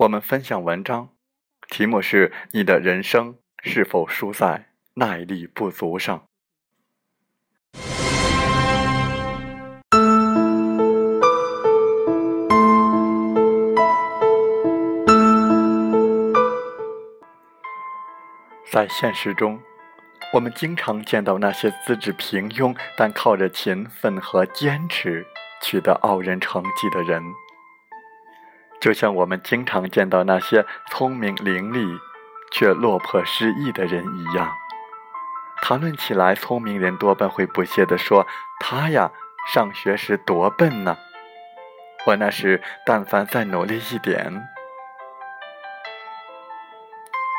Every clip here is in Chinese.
我们分享文章，题目是“你的人生是否输在耐力不足上？”在现实中，我们经常见到那些资质平庸但靠着勤奋和坚持取得傲人成绩的人。就像我们经常见到那些聪明伶俐却落魄失意的人一样，谈论起来，聪明人多半会不屑地说：“他呀，上学时多笨呢！我那时但凡再努力一点，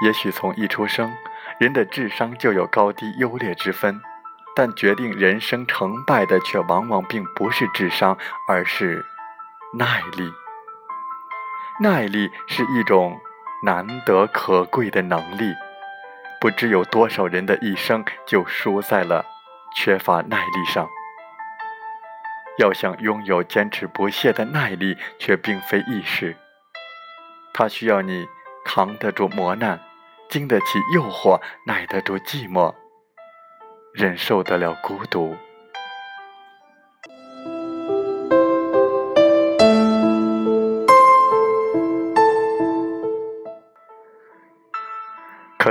也许从一出生，人的智商就有高低优劣之分，但决定人生成败的却往往并不是智商，而是耐力。”耐力是一种难得可贵的能力，不知有多少人的一生就输在了缺乏耐力上。要想拥有坚持不懈的耐力，却并非易事。它需要你扛得住磨难，经得起诱惑，耐得住寂寞，忍受得了孤独。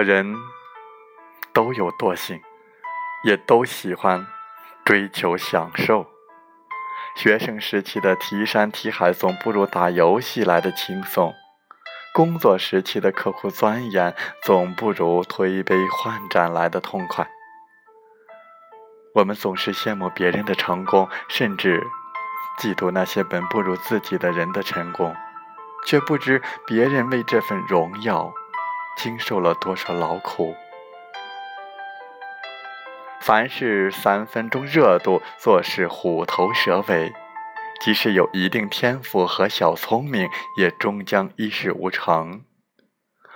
人都有惰性，也都喜欢追求享受。学生时期的提山提海总不如打游戏来的轻松；工作时期的刻苦钻研总不如推杯换盏来的痛快。我们总是羡慕别人的成功，甚至嫉妒那些本不如自己的人的成功，却不知别人为这份荣耀。经受了多少劳苦？凡事三分钟热度，做事虎头蛇尾。即使有一定天赋和小聪明，也终将一事无成。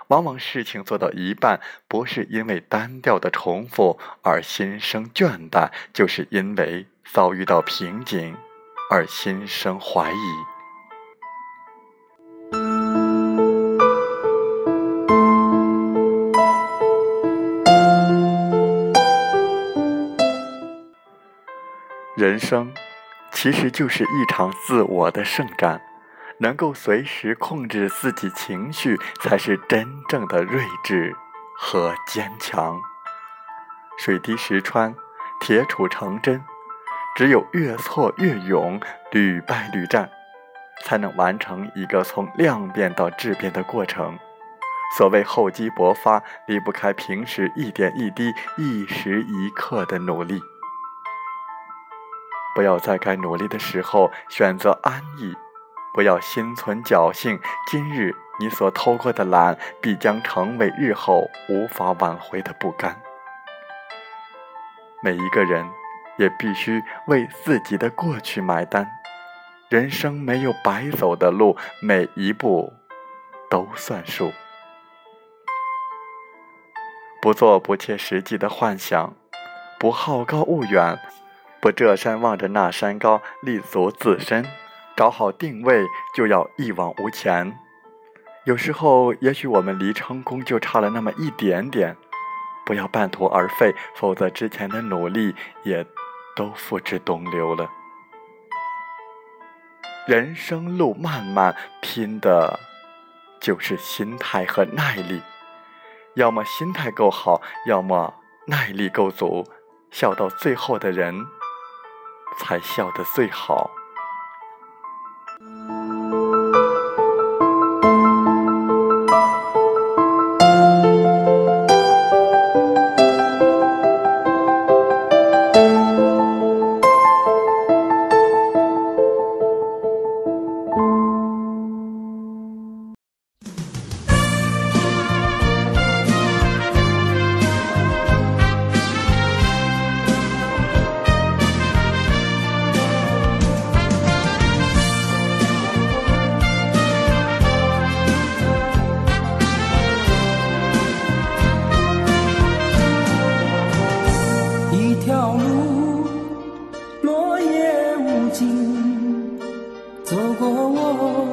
往往事情做到一半，不是因为单调的重复而心生倦怠，就是因为遭遇到瓶颈而心生怀疑。人生其实就是一场自我的圣战，能够随时控制自己情绪，才是真正的睿智和坚强。水滴石穿，铁杵成针，只有越挫越勇，屡败屡战，才能完成一个从量变到质变的过程。所谓厚积薄发，离不开平时一点一滴、一时一刻的努力。不要在该努力的时候选择安逸，不要心存侥幸。今日你所偷过的懒，必将成为日后无法挽回的不甘。每一个人也必须为自己的过去买单。人生没有白走的路，每一步都算数。不做不切实际的幻想，不好高骛远，不这山望着那山高，立足自身，找好定位，就要一往无前。有时候，也许我们离成功就差了那么一点点，不要半途而废，否则之前的努力也都付之东流了。人生路漫漫，拼的就是心态和耐力。要么心态够好，要么耐力够足，笑到最后的人，才笑得最好。道路，落叶无尽，走过我，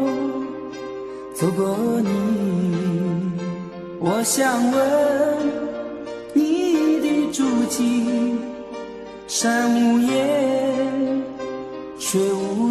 走过你，我想问你的足迹，山无言，水无。